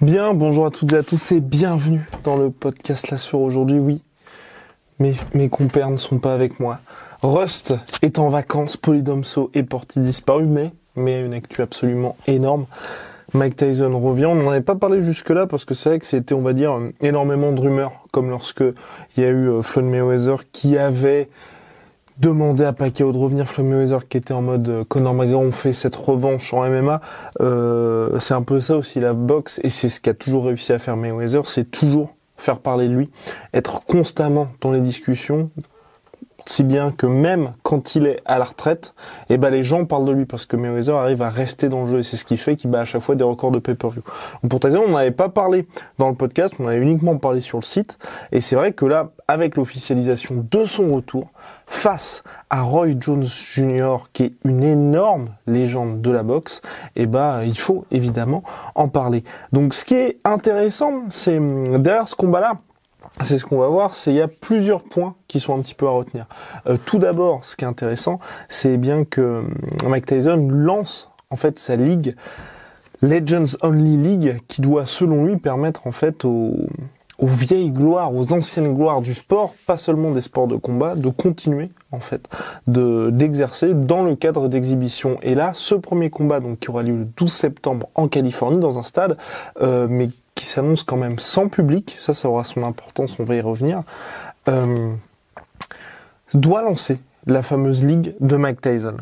Bien, bonjour à toutes et à tous et bienvenue dans le podcast là sur aujourd'hui. Oui, mes, mes compères ne sont pas avec moi. Rust est en vacances, Polydomso est porté disparu, mais, mais une actu absolument énorme. Mike Tyson revient. On n'en avait pas parlé jusque-là parce que c'est vrai que c'était, on va dire, énormément de rumeurs, comme lorsque il y a eu euh, Floyd Mayweather qui avait demandé à Pacquiao de revenir. Floyd Mayweather qui était en mode euh, Conor McGregor, on fait cette revanche en MMA. Euh, c'est un peu ça aussi la boxe et c'est ce qu'a toujours réussi à faire Mayweather, c'est toujours faire parler de lui, être constamment dans les discussions, si bien que même quand il est à la retraite, eh ben les gens parlent de lui parce que Mayweather arrive à rester dans le jeu et c'est ce qui fait qu'il bat à chaque fois des records de pay-per-view. Pour Tyson, on n'avait pas parlé dans le podcast, on avait uniquement parlé sur le site et c'est vrai que là, avec l'officialisation de son retour face à Roy Jones Jr. qui est une énorme légende de la boxe, eh ben il faut évidemment en parler. Donc ce qui est intéressant, c'est derrière ce combat-là, c'est ce qu'on va voir, c'est il y a plusieurs points qui sont un petit peu à retenir. Euh, tout d'abord, ce qui est intéressant, c'est bien que euh, Mike Tyson lance en fait sa ligue Legends Only League qui doit selon lui permettre en fait aux, vieilles gloires, aux anciennes gloires du sport, pas seulement des sports de combat, de continuer en fait de d'exercer dans le cadre d'exhibition. Et là, ce premier combat donc qui aura lieu le 12 septembre en Californie dans un stade, euh, mais qui s'annonce quand même sans public, ça, ça aura son importance, on va y revenir, euh, doit lancer la fameuse ligue de Mike Tyson.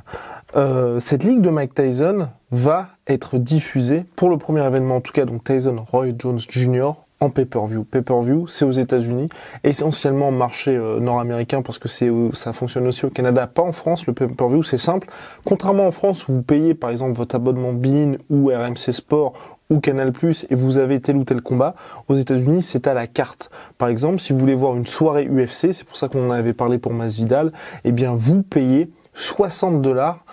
Euh, cette ligue de Mike Tyson va être diffusée pour le premier événement, en tout cas donc Tyson Roy Jones Jr. en pay-per-view. Pay-per-view, c'est aux États-Unis, essentiellement marché euh, nord-américain parce que c'est ça fonctionne aussi au Canada, pas en France. Le pay-per-view, c'est simple. Contrairement en France vous payez par exemple votre abonnement BIN ou RMC Sport ou Canal Plus et vous avez tel ou tel combat, aux États-Unis, c'est à la carte. Par exemple, si vous voulez voir une soirée UFC, c'est pour ça qu'on en avait parlé pour Masvidal, eh bien vous payez 60 dollars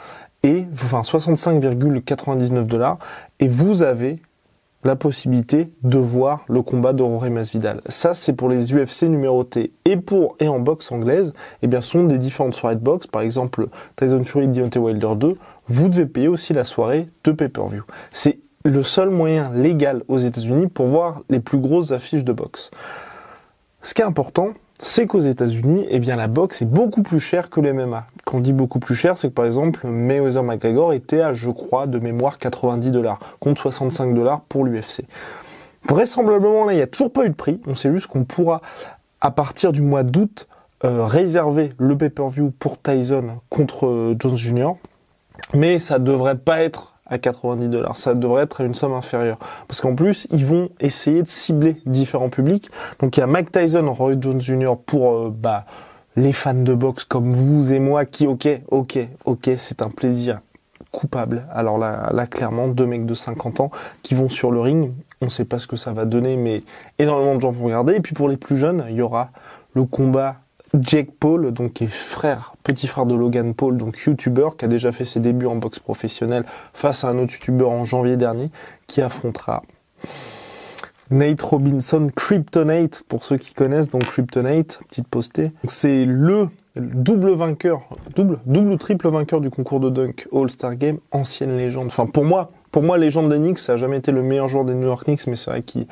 et enfin 65,99 dollars et vous avez la possibilité de voir le combat de Rory Masvidal. Ça, c'est pour les UFC numérotés. Et pour, et en boxe anglaise, eh bien, sont des différentes soirées de boxe. Par exemple, Tyson Fury Deontay Wilder 2. Vous devez payer aussi la soirée de pay-per-view. C'est le seul moyen légal aux États-Unis pour voir les plus grosses affiches de boxe. Ce qui est important, c'est qu'aux États-Unis, eh bien la boxe est beaucoup plus chère que le MMA. Quand on dit beaucoup plus cher, c'est que par exemple Mayweather McGregor était à, je crois, de mémoire 90 dollars contre 65 dollars pour l'UFC. Vraisemblablement là, il n'y a toujours pas eu de prix. On sait juste qu'on pourra, à partir du mois d'août, euh, réserver le pay-per-view pour Tyson contre euh, Jones Jr. Mais ça devrait pas être à 90 dollars. Ça devrait être une somme inférieure. Parce qu'en plus, ils vont essayer de cibler différents publics. Donc il y a Mike Tyson, Roy Jones Jr. pour euh, bah, les fans de boxe comme vous et moi qui, ok, ok, ok, c'est un plaisir coupable. Alors là, là, clairement, deux mecs de 50 ans qui vont sur le ring. On ne sait pas ce que ça va donner, mais énormément de gens vont regarder. Et puis pour les plus jeunes, il y aura le combat Jake Paul, donc qui est frère, petit frère de Logan Paul, donc YouTuber, qui a déjà fait ses débuts en boxe professionnelle face à un autre YouTuber en janvier dernier, qui affrontera Nate Robinson, Kryptonate, pour ceux qui connaissent, donc Kryptonate, petite postée. C'est le double vainqueur, double, double ou triple vainqueur du concours de dunk All-Star Game, ancienne légende. Enfin, pour moi, pour moi, légende des Knicks, ça a jamais été le meilleur joueur des New York Knicks, mais c'est vrai qui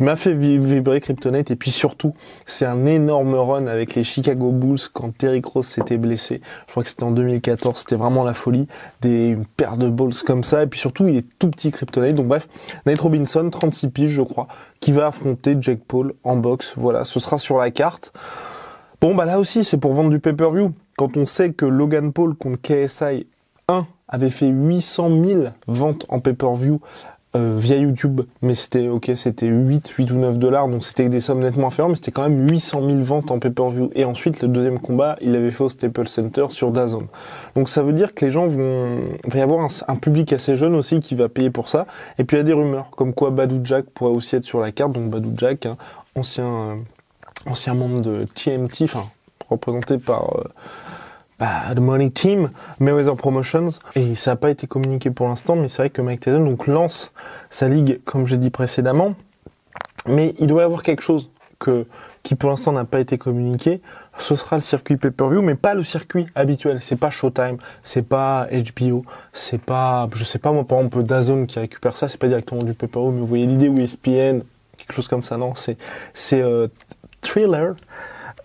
m'a fait vibrer Kryptonite. Et puis surtout, c'est un énorme run avec les Chicago Bulls quand Terry Rose s'était blessé. Je crois que c'était en 2014, c'était vraiment la folie. Des, une paire de balls comme ça. Et puis surtout, il est tout petit Kryptonite. Donc bref, Nate Robinson, 36 piges, je crois, qui va affronter Jack Paul en boxe. Voilà, ce sera sur la carte. Bon, bah là aussi, c'est pour vendre du pay-per-view. Quand on sait que Logan Paul contre KSI 1 avait fait 800 000 ventes en pay-per-view euh, via YouTube, mais c'était ok, c'était 8, 8 ou 9 dollars, donc c'était des sommes nettement inférieures, mais c'était quand même 800 000 ventes en pay-per-view. Et ensuite, le deuxième combat, il avait fait au Staples Center sur DAZN. Donc ça veut dire que les gens vont, va y avoir un, public assez jeune aussi qui va payer pour ça. Et puis il y a des rumeurs, comme quoi Badou Jack pourrait aussi être sur la carte, donc Badou Jack, hein, ancien, euh, ancien membre de TMT, enfin représenté par euh, bah, The Money Team, Mayweather Promotions, et ça n'a pas été communiqué pour l'instant, mais c'est vrai que Mike Tyson donc lance sa ligue, comme j'ai dit précédemment, mais il doit y avoir quelque chose que qui pour l'instant n'a pas été communiqué. Ce sera le circuit pay-per-view, mais pas le circuit habituel. C'est pas Showtime, c'est pas HBO, c'est pas, je sais pas moi, par exemple Dazone qui récupère ça, c'est pas directement du pay-per-view, mais vous voyez l'idée où ESPN, quelque chose comme ça, non, c'est c'est euh, Thriller.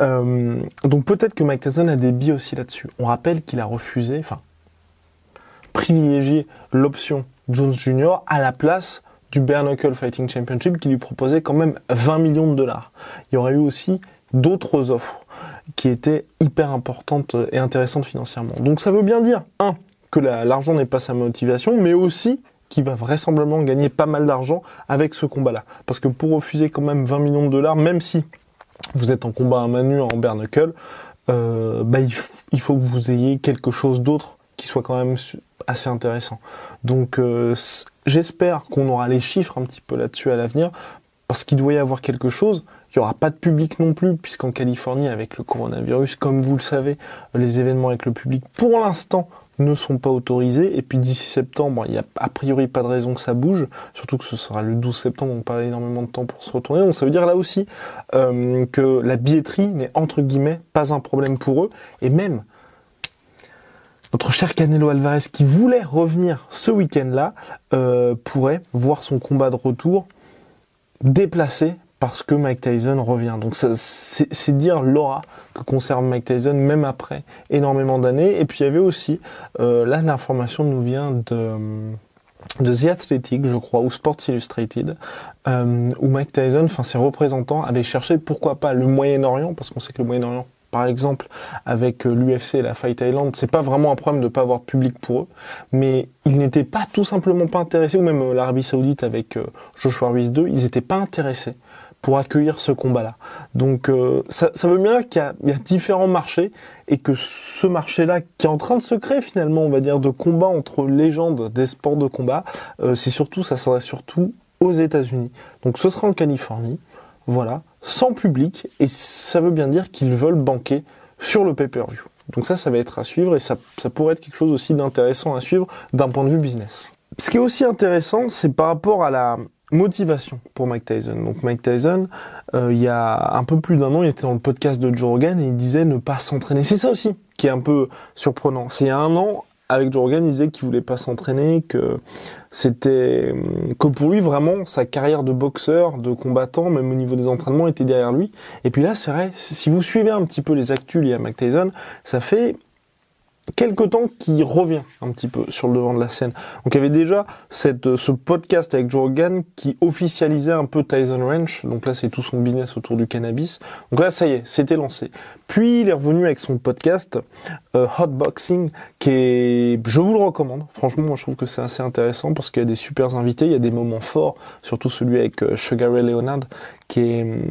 Euh, donc peut-être que Mike Tyson a des billes aussi là-dessus. On rappelle qu'il a refusé, enfin, privilégié l'option Jones Jr. à la place du Bare Knuckle Fighting Championship qui lui proposait quand même 20 millions de dollars. Il y aurait eu aussi d'autres offres qui étaient hyper importantes et intéressantes financièrement. Donc ça veut bien dire, un, que l'argent n'est pas sa motivation, mais aussi qu'il va vraisemblablement gagner pas mal d'argent avec ce combat-là. Parce que pour refuser quand même 20 millions de dollars, même si vous êtes en combat à manu en bare euh, bah, il, faut que vous ayez quelque chose d'autre qui soit quand même assez intéressant. Donc euh, j'espère qu'on aura les chiffres un petit peu là-dessus à l'avenir, parce qu'il doit y avoir quelque chose. Il n'y aura pas de public non plus, puisqu'en Californie, avec le coronavirus, comme vous le savez, les événements avec le public, pour l'instant, ne sont pas autorisés. Et puis d'ici septembre, il n'y a a priori pas de raison que ça bouge, surtout que ce sera le 12 septembre, donc pas énormément de temps pour se retourner. Donc ça veut dire là aussi euh, que la billetterie n'est entre guillemets pas un problème pour eux. Et même notre cher Canelo Alvarez qui voulait revenir ce week-end-là euh, pourrait voir son combat de retour déplacé parce que Mike Tyson revient. Donc c'est dire l'aura que conserve Mike Tyson même après énormément d'années. Et puis il y avait aussi, euh, là l'information nous vient de de The Athletic, je crois, ou Sports Illustrated, euh, où Mike Tyson, enfin ses représentants, avaient cherché pourquoi pas le Moyen-Orient, parce qu'on sait que le Moyen-Orient par exemple, avec euh, l'UFC et la Fight Island, c'est pas vraiment un problème de pas avoir de public pour eux, mais ils n'étaient pas tout simplement pas intéressés, ou même euh, l'Arabie Saoudite avec Joshua Ruiz 2, ils n'étaient pas intéressés pour accueillir ce combat-là. Donc euh, ça, veut bien qu'il y, a différents marchés et que ce marché-là, qui est en train de se créer finalement, on va dire, de combat entre légendes des sports de combat, euh, c'est surtout, ça sera surtout aux États-Unis. Donc ce sera en Californie, voilà, sans public, et ça veut bien dire qu'ils veulent banquer sur le pay-per-view. Donc ça, ça va être à suivre et ça, ça pourrait être quelque chose aussi d'intéressant à suivre d'un point de vue business. Ce qui est aussi intéressant, c'est par rapport à la, motivation pour Mike Tyson. Donc Mike Tyson, euh, il y a un peu plus d'un an, il était dans le podcast de Joe Rogan et il disait ne pas s'entraîner. C'est ça aussi qui est un peu surprenant. C'est il y a un an, avec Joe Rogan, il disait qu'il voulait pas s'entraîner, que c'était que pour lui vraiment sa carrière de boxeur, de combattant, même au niveau des entraînements, était derrière lui. Et puis là, c'est vrai, si vous suivez un petit peu les actus liés à Mike Tyson, ça fait quelque temps qui revient un petit peu sur le devant de la scène. Donc il y avait déjà cette, ce podcast avec Joe qui officialisait un peu Tyson Ranch. Donc là c'est tout son business autour du cannabis. Donc là ça y est, c'était lancé. Puis il est revenu avec son podcast euh, Hot Boxing qui est, je vous le recommande. Franchement moi je trouve que c'est assez intéressant parce qu'il y a des super invités, il y a des moments forts, surtout celui avec euh, Sugar Ray Leonard qui est, hum,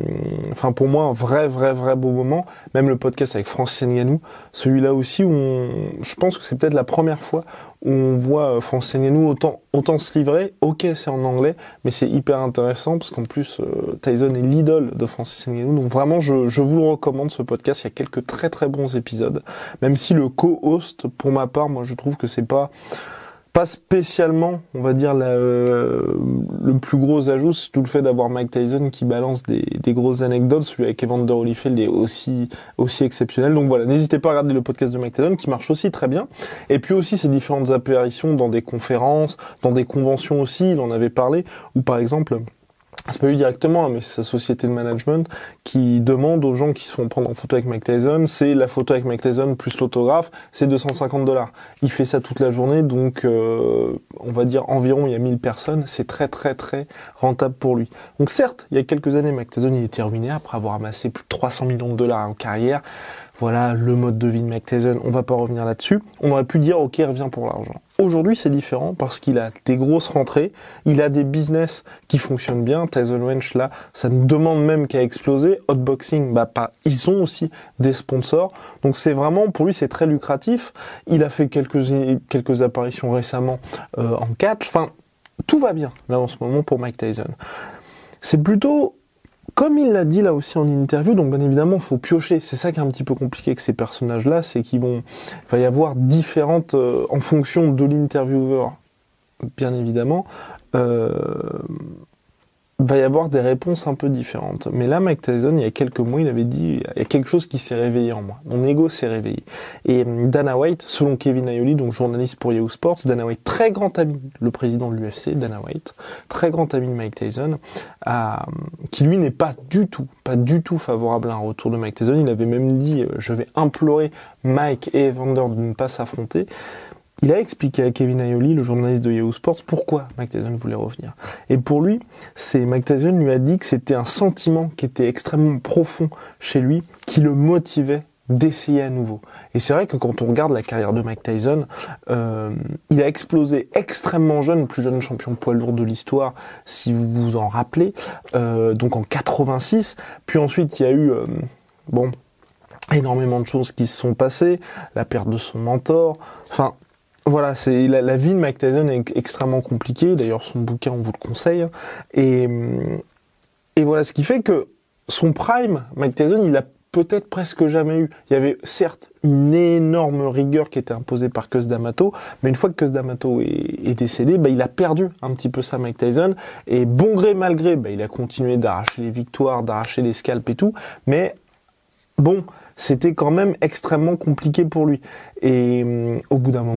enfin pour moi un vrai vrai vrai beau moment. Même le podcast avec Francis Ngannou, celui-là aussi où on, je pense que c'est peut-être la première fois où on voit euh, Francis Ngannou autant autant se livrer. Ok, c'est en anglais, mais c'est hyper intéressant parce qu'en plus euh, Tyson est l'idole de Francis Ngannou. Donc vraiment, je, je vous le recommande ce podcast. Il y a quelques très très bons épisodes, même si le co-host, pour ma part, moi je trouve que c'est pas pas spécialement, on va dire, euh, le plus gros ajout, c'est tout le fait d'avoir Mike Tyson qui balance des, grosses anecdotes. Celui avec Evander Holyfield est aussi, aussi exceptionnel. Donc voilà, n'hésitez pas à regarder le podcast de Mike Tyson qui marche aussi très bien. Et puis aussi ses différentes apparitions dans des conférences, dans des conventions aussi, il en avait parlé, ou par exemple, c'est pas lui directement, mais c'est sa société de management qui demande aux gens qui se font prendre en photo avec Mike c'est la photo avec Mike plus l'autographe, c'est 250 dollars. Il fait ça toute la journée, donc euh, on va dire environ il y a 1000 personnes, c'est très très très rentable pour lui. Donc certes, il y a quelques années, Mike il était ruiné après avoir amassé plus de 300 millions de dollars en carrière. Voilà le mode de vie de Mike Tyson, on va pas revenir là-dessus. On aurait pu dire ok, revient pour l'argent. Aujourd'hui, c'est différent parce qu'il a des grosses rentrées, il a des business qui fonctionnent bien. Tyson Wench, là, ça ne demande même qu'à exploser. Hotboxing, bah pas. Ils ont aussi des sponsors, donc c'est vraiment pour lui c'est très lucratif. Il a fait quelques quelques apparitions récemment euh, en catch. Enfin, tout va bien là en ce moment pour Mike Tyson. C'est plutôt comme il l'a dit là aussi en interview, donc bien évidemment, faut piocher. C'est ça qui est un petit peu compliqué avec ces personnages-là, c'est qu'ils va y avoir différentes, euh, en fonction de l'intervieweur, bien évidemment, euh, va y avoir des réponses un peu différentes. Mais là, Mike Tyson, il y a quelques mois, il avait dit, il y a quelque chose qui s'est réveillé en moi. Mon ego s'est réveillé. Et euh, Dana White, selon Kevin Aioli, donc journaliste pour Yahoo Sports, Dana White, très grand ami, le président de l'UFC, Dana White, très grand ami de Mike Tyson, a, qui lui n'est pas du tout, pas du tout favorable à un retour de Mike Tyson. Il avait même dit, euh, je vais implorer Mike et Evander de ne pas s'affronter. Il a expliqué à Kevin Aioli, le journaliste de Yahoo Sports, pourquoi Tyson voulait revenir. Et pour lui, c'est Tyson lui a dit que c'était un sentiment qui était extrêmement profond chez lui, qui le motivait d'essayer à nouveau. Et c'est vrai que quand on regarde la carrière de Mike Tyson, euh, il a explosé extrêmement jeune, le plus jeune champion poids lourd de l'histoire, si vous vous en rappelez, euh, donc en 86. Puis ensuite, il y a eu, euh, bon, énormément de choses qui se sont passées, la perte de son mentor, enfin, voilà, c'est la, vie de Mike Tyson est extrêmement compliquée. D'ailleurs, son bouquin, on vous le conseille. Et, voilà, ce qui fait que son prime, Mike Tyson, il a peut-être presque jamais eu. Il y avait certes une énorme rigueur qui était imposée par Cus D'Amato, mais une fois que Cus D'Amato est, décédé, bah, il a perdu un petit peu ça, Mike Tyson. Et bon gré mal gré, bah, il a continué d'arracher les victoires, d'arracher les scalps et tout. Mais bon, c'était quand même extrêmement compliqué pour lui. Et au bout d'un moment,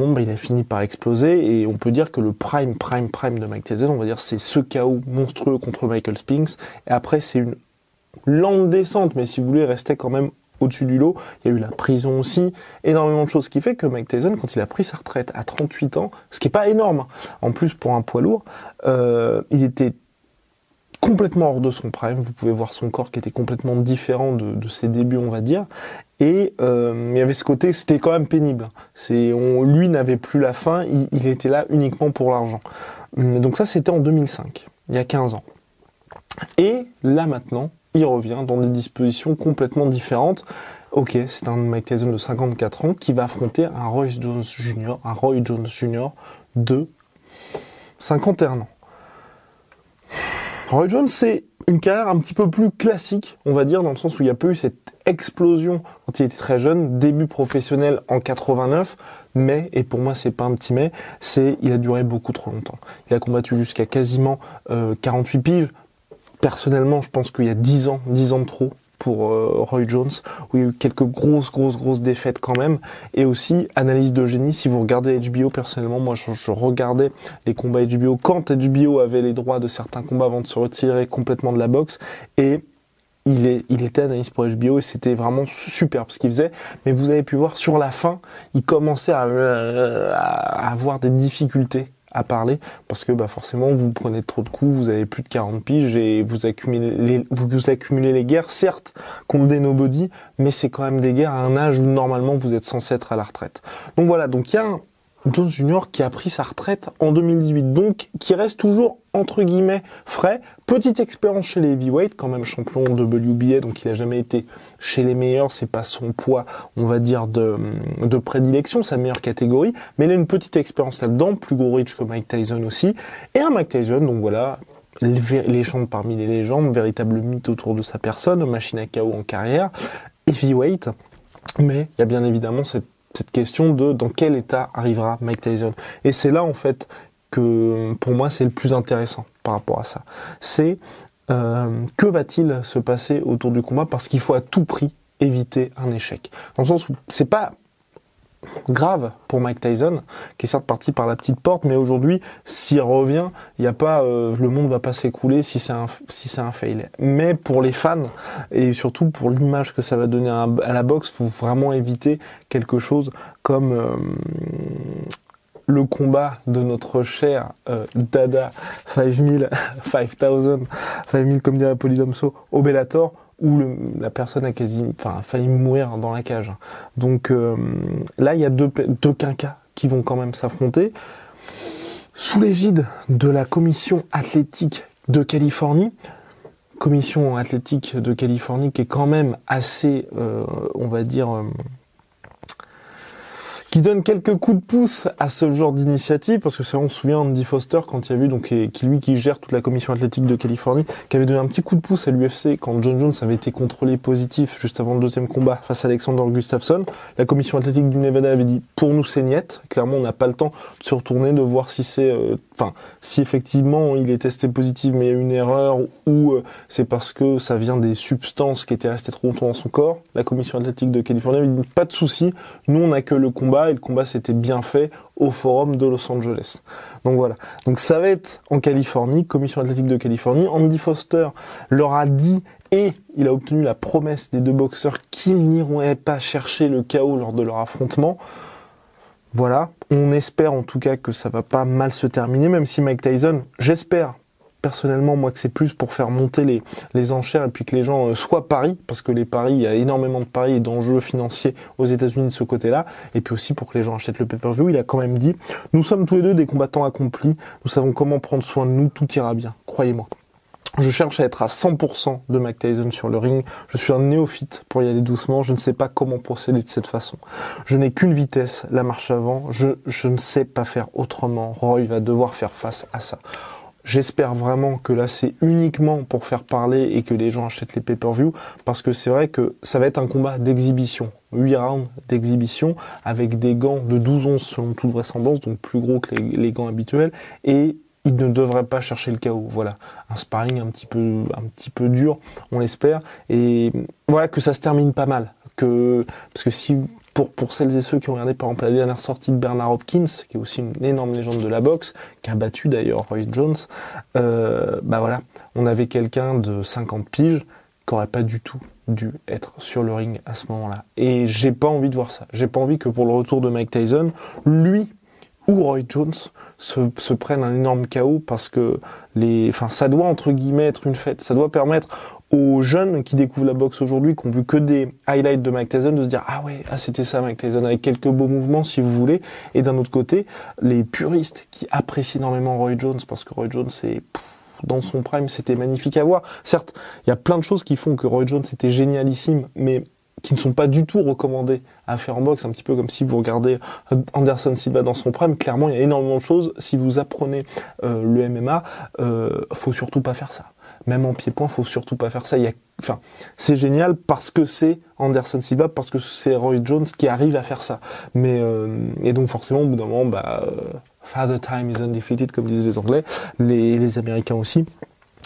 Il a fini par exploser et on peut dire que le prime, prime, prime de Mike Tyson, on va dire, c'est ce chaos monstrueux contre Michael Spinks. Et après, c'est une lente descente, mais si vous voulez, rester quand même au-dessus du lot. Il y a eu la prison aussi, énormément de choses qui fait que Mike Tyson, quand il a pris sa retraite à 38 ans, ce qui est pas énorme, en plus pour un poids lourd, euh, il était complètement hors de son prime. Vous pouvez voir son corps qui était complètement différent de, ses débuts, on va dire. Et euh, il y avait ce côté, c'était quand même pénible. C'est, on, lui n'avait plus la fin, il, il, était là uniquement pour l'argent. Donc ça, c'était en 2005, il y a 15 ans. Et là maintenant, il revient dans des dispositions complètement différentes. Ok, c'est un Mike Tyson de 54 ans qui va affronter un Roy Jones Jr., un Roy Jones Jr. de 51 ans. Roy Jones, c'est une carrière un petit peu plus classique, on va dire, dans le sens où il n'y a pas eu cette explosion quand il était très jeune, début professionnel en 89, mais, et pour moi c'est pas un petit mais, c'est il a duré beaucoup trop longtemps. Il a combattu jusqu'à quasiment 48 euh, piges. Personnellement, je pense qu'il y a 10 ans, 10 ans de trop pour euh, Roy Jones, où il y a eu quelques grosses, grosses, grosses défaites quand même. Et aussi, analyse de génie, si vous regardez HBO, personnellement, moi je, regardais les combats HBO quand HBO avait les droits de certains combats avant de se retirer complètement de la boxe. Et il, est, il était analyste pour HBO et c'était vraiment super ce qu'il faisait. Mais vous avez pu voir sur la fin, il commençait à, à avoir des difficultés à parler parce que bah forcément vous prenez trop de coups, vous avez plus de 40 piges et vous accumulez les, vous, accumulez les guerres certes contre des nobody mais c'est quand même des guerres à un âge où normalement vous êtes censé être à la retraite. Donc voilà, donc il y a un, Jones Jr. qui a pris sa retraite en 2018, donc qui reste toujours entre guillemets frais. Petite expérience chez les heavyweight, quand même champion de WBA, donc il a jamais été chez les meilleurs, c'est pas son poids, on va dire, de, prédilection, sa meilleure catégorie, mais il a une petite expérience là-dedans, plus gros riche que Mike Tyson aussi, et un Mike Tyson, donc voilà, légende parmi les légendes, véritable mythe autour de sa personne, machine à chaos en carrière, heavyweight, mais il y a bien évidemment cette question de dans quel état arrivera Mike Tyson. Et c'est là en fait que pour moi c'est le plus intéressant par rapport à ça. C'est Euh, que va-t-il se passer autour du combat Parce qu'il faut à tout prix éviter un échec? Dans le sens où c'est pas grave pour Mike Tyson, qui est certes parti par la petite porte, mais aujourd'hui, s'il revient, il a pas, euh, le monde va pas s'écouler si c'est un si c'est un fail. Mais pour les fans et surtout pour l'image que ça va donner à, la boxe, faut vraiment éviter quelque chose comme euh, le combat de notre cher euh, Dada 5000, 5000, 5000 comme dirait Polydomso au Bellator où la personne a quasi, enfin, failli mourir dans la cage. Donc euh, là, il y a deux, deux quinquas qui vont quand même s'affronter sous l'égide de la commission athlétique de Californie. Commission athlétique de Californie qui est quand même assez, euh, on va dire, qui donne quelques coups de pouce à ce genre d'initiative, parce que c'est on se souvient Andy Foster quand il y a eu donc qui lui qui gère toute la commission athlétique de Californie, qui avait donné un petit coup de pouce à l'UFC quand John Jones avait été contrôlé positif juste avant le deuxième combat face à Alexander Gustafsson. La commission athlétique du Nevada avait dit pour nous c'est niette. Clairement on n'a pas le temps de se retourner, de voir si c'est, euh, enfin si effectivement il est testé positif mais il y a une erreur ou euh, c'est parce que ça vient des substances qui étaient restées trop longtemps dans son corps. La commission athlétique de Californie dit pas de souci, nous on n'a que le combat et le combat s'était bien fait au forum de Los Angeles. Donc voilà. Donc ça va être en Californie, commission athlétique de Californie. Andy Foster leur a dit et il a obtenu la promesse des deux boxeurs qu'ils n'iront pas chercher le chaos lors de leur affrontement. Voilà, on espère en tout cas que ça va pas mal se terminer, même si Mike Tyson, j'espère personnellement, moi, que c'est plus pour faire monter les, enchères et puis que les gens euh, soient paris, parce que les paris, il y a énormément de paris et d'enjeux financiers aux États-Unis de ce côté-là, et puis aussi pour que les gens achètent le pay-per-view. Il a quand même dit, nous sommes tous les deux des combattants accomplis, nous savons comment prendre soin de nous, tout ira bien, croyez-moi. Je cherche à être à 100% de Mike Tyson sur le ring. Je suis un néophyte pour y aller doucement. Je ne sais pas comment procéder de cette façon. Je n'ai qu'une vitesse, la marche avant. Je, ne sais pas faire autrement. Roy va devoir faire face à ça. J'espère vraiment que là c'est uniquement pour faire parler et que les gens achètent les pay-per-view parce que c'est vrai que ça va être un combat d'exhibition. 8 rounds d'exhibition avec des gants de 12 onces selon toute vraisemblance, donc plus gros que les, gants habituels et il ne devrait pas chercher le chaos. Voilà, un sparring un petit peu, un petit peu dur, on l'espère, et voilà que ça se termine pas mal. Que parce que si pour, pour celles et ceux qui ont regardé par exemple la dernière sortie de Bernard Hopkins, qui est aussi une énorme légende de la boxe, qui a battu d'ailleurs Royce Jones, euh, bah voilà, on avait quelqu'un de 50 piges qui aurait pas du tout dû être sur le ring à ce moment-là. Et j'ai pas envie de voir ça. J'ai pas envie que pour le retour de Mike Tyson, lui ou Roy Jones se, prennent un énorme chaos parce que les, enfin, ça doit entre guillemets être une fête. Ça doit permettre aux jeunes qui découvrent la boxe aujourd'hui, qui ont vu que des highlights de Mike Tyson, de se dire ah ouais, ah c'était ça Mike Tyson avec quelques beaux mouvements si vous voulez. Et d'un autre côté, les puristes qui apprécient énormément Roy Jones parce que Roy Jones c'est dans son prime, c'était magnifique à voir. Certes, il y a plein de choses qui font que Roy Jones était génialissime, mais qui ne sont pas du tout recommandées à faire en boxe, un petit peu comme si vous regardez Anderson Silva dans son prime. Clairement, il y a énormément de choses. Si vous apprenez euh, le MMA, euh, faut surtout pas faire ça même en pied-point, faut surtout pas faire ça. Il y a, enfin, c'est génial parce que c'est Anderson Silva, parce que c'est Roy Jones qui arrive à faire ça. Mais euh, et donc forcément, au bout d'un moment, bah, euh, Father Time is undefeated, comme disent les Anglais, les, les Américains aussi.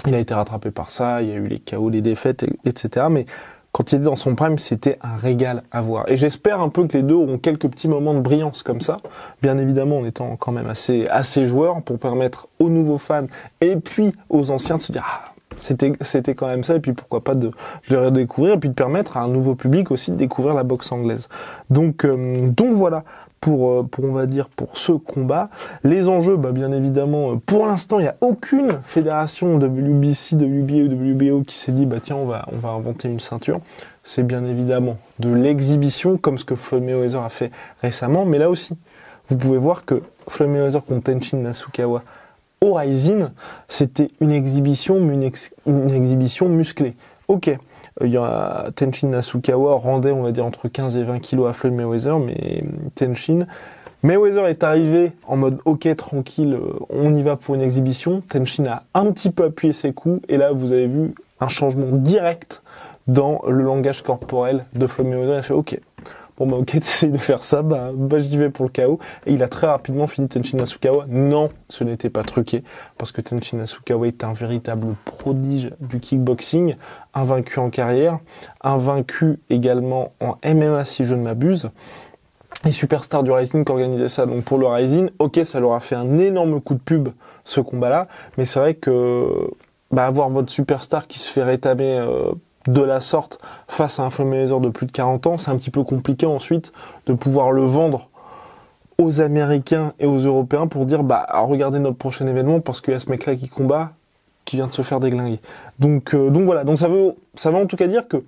Il a été rattrapé par ça. Il y a eu les chaos, les défaites, etc. Mais quand il était dans son prime, c'était un régal à voir. Et j'espère un peu que les deux auront quelques petits moments de brillance comme ça, bien évidemment en étant quand même assez assez joueurs pour permettre aux nouveaux fans et puis aux anciens de se dire ah, c'était, c'était quand même ça, et puis pourquoi pas de, de le redécouvrir, et puis de permettre à un nouveau public aussi de découvrir la boxe anglaise. Donc, euh, donc voilà, pour, euh, pour, on va dire, pour ce combat. Les enjeux, bah, bien évidemment, euh, pour l'instant, il n'y a aucune fédération WBC, WBA ou WBO qui s'est dit, bah tiens, on va, on va inventer une ceinture. C'est bien évidemment de l'exhibition, comme ce que Floyd Mayweather a fait récemment, mais là aussi, vous pouvez voir que Floyd Mayweather contre Tenshin Nasukawa Rising, c'était une exhibition, mais une, exhibition musclée. Ok, euh, il y a Tenshin Nasukawa rendait, on va dire, entre 15 et 20 kilos à Floyd Mayweather, mais Tenshin... Mayweather est arrivé en mode ok tranquille, euh, on y va pour une exhibition. Tenshin a un petit peu appuyé ses coups et là vous avez vu un changement direct dans le langage corporel de Floyd Mayweather. Il a fait ok, bon bah ok, de faire ça, bah, bah j'y vais pour le chaos. Et il a très rapidement fini Tenshin Nasukawa. Non, ce n'était pas truqué, parce que Tenshin Nasukawa est un véritable prodige du kickboxing, invaincu en carrière, invaincu également en MMA si je ne m'abuse. Et Superstar du Rising qui organisait ça. Donc pour le Rising, ok, ça leur a fait un énorme coup de pub ce combat-là, mais c'est vrai que bah, avoir votre superstar qui se fait rétamer euh, de la sorte face à un Floyd de plus de 40 ans, c'est un petit peu compliqué ensuite de pouvoir le vendre aux Américains et aux Européens pour dire bah regardez notre prochain événement parce qu'il y a ce mec-là qui combat, qui vient de se faire déglinguer. Donc euh, donc voilà, donc ça veut ça veut en tout cas dire que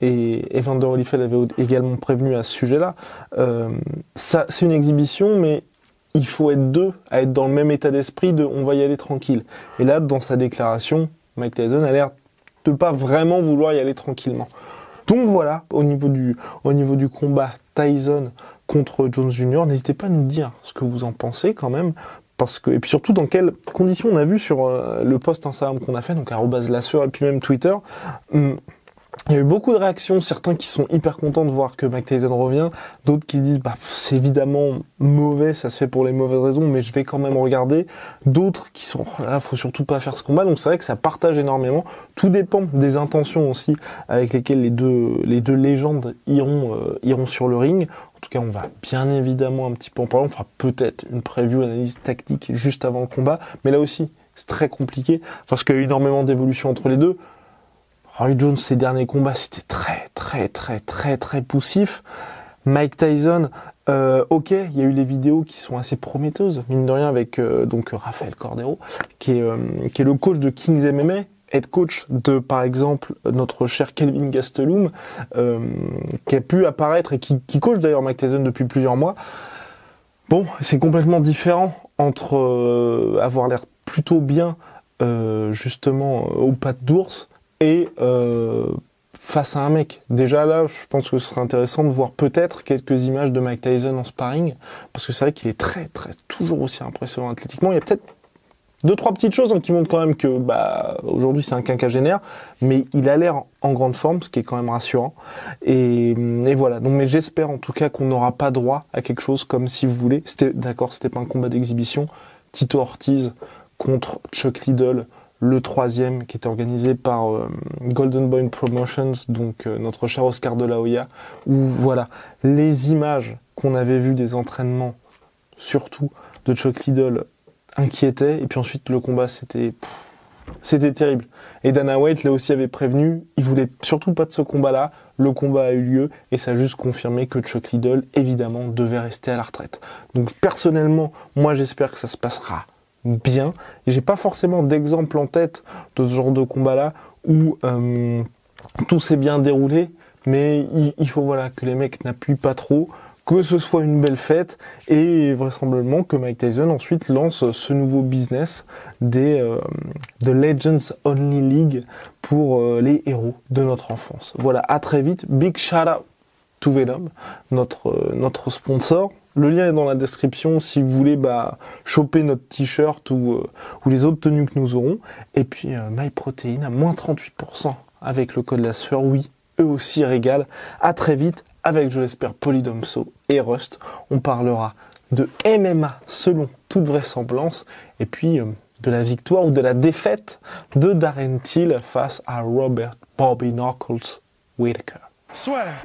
et Evander Holyfield avait également prévenu à ce sujet-là. Euh, ça, c'est une exhibition, mais il faut être deux à être dans le même état d'esprit de on va y aller tranquille. Et là, dans sa déclaration, Mike Tyson a l'air pas vraiment vouloir y aller tranquillement. Donc voilà, au niveau du, au niveau du combat Tyson contre Jones Jr., n'hésitez pas à nous dire ce que vous en pensez quand même. Parce que, et puis surtout dans quelles conditions on a vu sur euh, le post Instagram qu'on a fait, donc sueur et puis même Twitter, hum, il y a eu beaucoup de réactions, certains qui sont hyper contents de voir que Mike revient, d'autres qui se disent bah c'est évidemment mauvais, ça se fait pour les mauvaises raisons, mais je vais quand même regarder. D'autres qui sont oh là, faut surtout pas faire ce combat. Donc c'est vrai que ça partage énormément. Tout dépend des intentions aussi avec lesquelles les deux les deux légendes iront euh, iront sur le ring. En tout cas, on va bien évidemment un petit peu en parler. On fera peut-être une preview, analyse tactique juste avant le combat, mais là aussi c'est très compliqué parce qu'il y a eu énormément d'évolution entre les deux. Roy Jones, ses derniers combats, c'était très, très, très, très, très poussif. Mike Tyson, euh, ok, il y a eu les vidéos qui sont assez prometteuses, mine de rien, avec euh, donc Raphaël Cordero, qui est, euh, qui est le coach de Kings MMA, head coach de, par exemple, notre cher Kelvin Gastelum, qui a pu apparaître et qui, qui coach d'ailleurs Mike Tyson depuis plusieurs mois. Bon, c'est complètement différent entre avoir l'air plutôt bien, justement, aux pattes d'ours, et euh, face à un mec. Déjà là, je pense que ce serait intéressant de voir peut-être quelques images de Mike Tyson en sparring, parce que c'est vrai qu'il est très, très, toujours aussi impressionnant athlétiquement. Il y a peut-être deux, trois petites choses hein, qui montrent quand même que, bah, aujourd'hui c'est un quinquagénaire, mais il a l'air en grande forme, ce qui est quand même rassurant. Et, et voilà. Donc, mais j'espère en tout cas qu'on n'aura pas droit à quelque chose comme si vous voulez. C'était, d'accord, c'était pas un combat d'exhibition. Tito Ortiz contre Chuck Liddell le troisième qui était organisé par euh, Golden Boy Promotions, donc euh, notre cher Oscar de la Hoya, où voilà, les images qu'on avait vues des entraînements, surtout de Chuck Liddell, inquiétaient, et puis ensuite le combat c'était c'était terrible. Et Dana White là aussi avait prévenu, il voulait surtout pas de ce combat-là, le combat a eu lieu, et ça a juste confirmé que Chuck Liddell, évidemment, devait rester à la retraite. Donc personnellement, moi j'espère que ça se passera bien. J'ai pas forcément d'exemple en tête de ce genre de combat-là où euh, tout s'est bien déroulé, mais il, faut voilà que les mecs n'appuient pas trop, que ce soit une belle fête et vraisemblablement que Mike Tyson ensuite lance ce nouveau business des euh, de Legends Only League pour euh, les héros de notre enfance. Voilà, à très vite. Big shout out to Venom, notre sponsor. Le lien est dans la description si vous voulez bah, choper notre t-shirt ou, euh, les autres tenues que nous aurons. Et puis euh, MyProtein à moins 38% avec le code la sueur. Oui, eux aussi régalent. À très vite avec, je l'espère, Polydomso et Rust. On parlera de MMA selon toute vraisemblance. Et puis euh, de la victoire ou de la défaite de Darren Till face à Robert Bobby Knuckles Whitaker. Swear.